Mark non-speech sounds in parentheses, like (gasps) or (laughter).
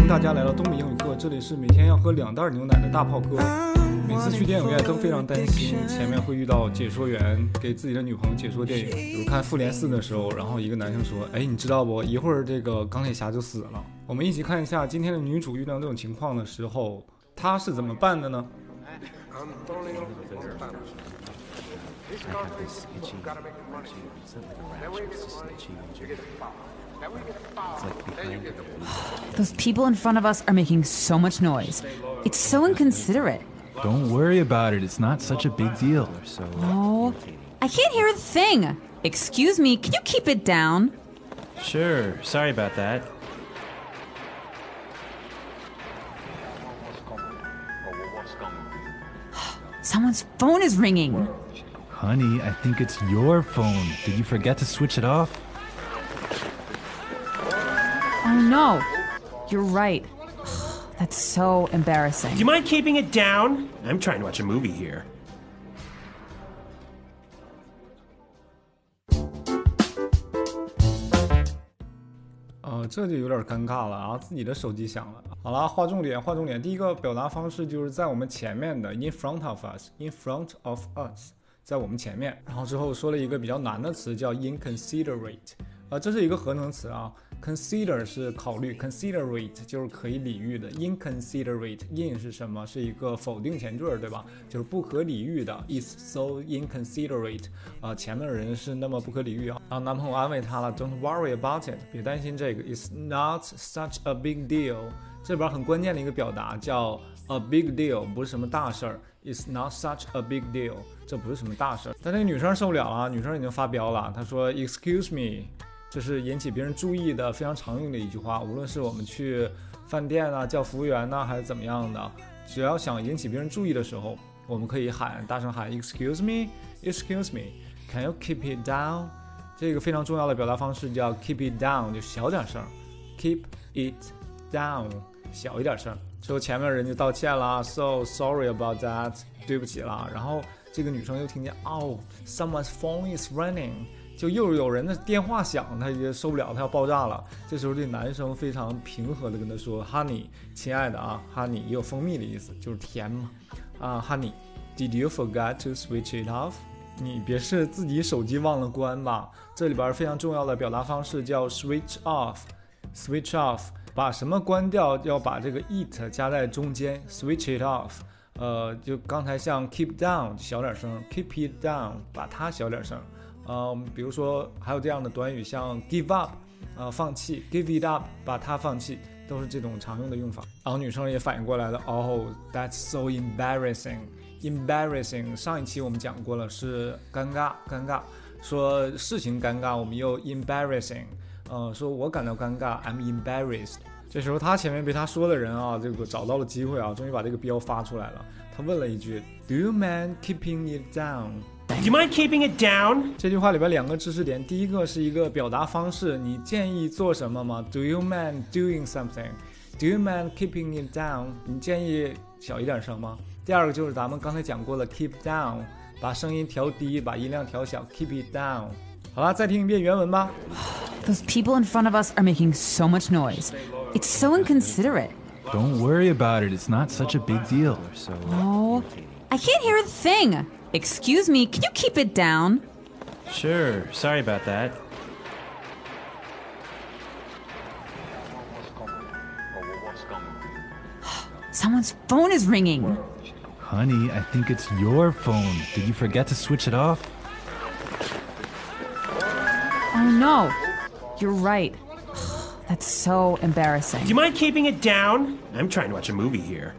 迎大家来到东北英语课，这里是每天要喝两袋牛奶的大炮哥。每次去电影院都非常担心前面会遇到解说员给自己的女朋友解说电影，比如看《复联四》的时候，然后一个男生说：“哎，你知道不？一会儿这个钢铁侠就死了。”我们一起看一下今天的女主遇到这种情况的时候，她是怎么办的呢？Those people in front of us are making so much noise. It's so inconsiderate. Don't worry about it. It's not such a big deal. Oh, I can't hear a thing. Excuse me, can you keep it down? Sure, sorry about that. (gasps) Someone's phone is ringing. Honey, I think it's your phone. Did you forget to switch it off? Oh no, you're right. That's so embarrassing. Do you mind keeping it down? I'm trying to watch a movie here. 呃，这就有点尴尬了啊！自己的手机响了。好了，划重点，划重点。第一个表达方式就是在我们前面的，in front of us，in front of us，在我们前面。然后之后说了一个比较难的词，叫 inconsiderate，啊、这是一个合成词啊。Consider 是考虑，considerate 就是可以理喻的。inconsiderate，in 是什么？是一个否定前缀，对吧？就是不可理喻的。It's so inconsiderate，啊、前面的人是那么不可理喻啊。然后男朋友安慰她了，Don't worry about it，别担心这个，It's not such a big deal。这里边很关键的一个表达叫 a big deal，不是什么大事儿。It's not such a big deal，这不是什么大事儿。但那个女生受不了了，女生已经发飙了，她说，Excuse me。这是引起别人注意的非常常用的一句话，无论是我们去饭店啊叫服务员呐、还是怎么样的，只要想引起别人注意的时候，我们可以喊大声喊 Excuse me, Excuse me, Can you keep it down？这个非常重要的表达方式叫 keep it down，就小点声，keep it down，小一点声。之后前面人就道歉啦，So sorry about that，对不起啦。然后这个女生又听见哦，someone's phone is ringing。就又有人的电话响，他也受不了，他要爆炸了。这时候这男生非常平和的跟他说：“Honey，亲爱的啊，Honey 也有蜂蜜的意思，就是甜嘛。啊，Honey，Did you forget to switch it off？你别是自己手机忘了关吧？这里边非常重要的表达方式叫 switch off。switch off，把什么关掉，要把这个 it 加在中间，switch it off。呃，就刚才像 keep down 小点声，keep it down 把它小点声。嗯，比如说还有这样的短语，像 give up，呃，放弃，give it up，把它放弃，都是这种常用的用法。然后女生也反应过来了，哦、that's so embarrassing，embarrassing。上一期我们讲过了，是尴尬，尴尬，说事情尴尬，我们又 embarrassing，呃，说我感到尴尬，I'm embarrassed。这时候他前面被他说的人啊，这个找到了机会啊，终于把这个标发出来了。他问了一句，Do you mind keeping it down？Do you mind keeping it down? 这句话里边两个知识点，第一个是一个表达方式，你建议做什么吗？Do you mind doing something? Do you mind keeping it down? 你建议小一点声吗？第二个就是咱们刚才讲过的 keep down，把声音调低，把音量调小，keep it down。好了，再听一遍原文吧。 Those people in front of us are making so much noise. It's so inconsiderate. Don't worry about it. It's not such a big deal. Oh, I can't hear a thing. Excuse me, can you keep it down? Sure, sorry about that. (gasps) Someone's phone is ringing. Honey, I think it's your phone. Did you forget to switch it off? Oh no, you're right. (sighs) That's so embarrassing. Do you mind keeping it down? I'm trying to watch a movie here.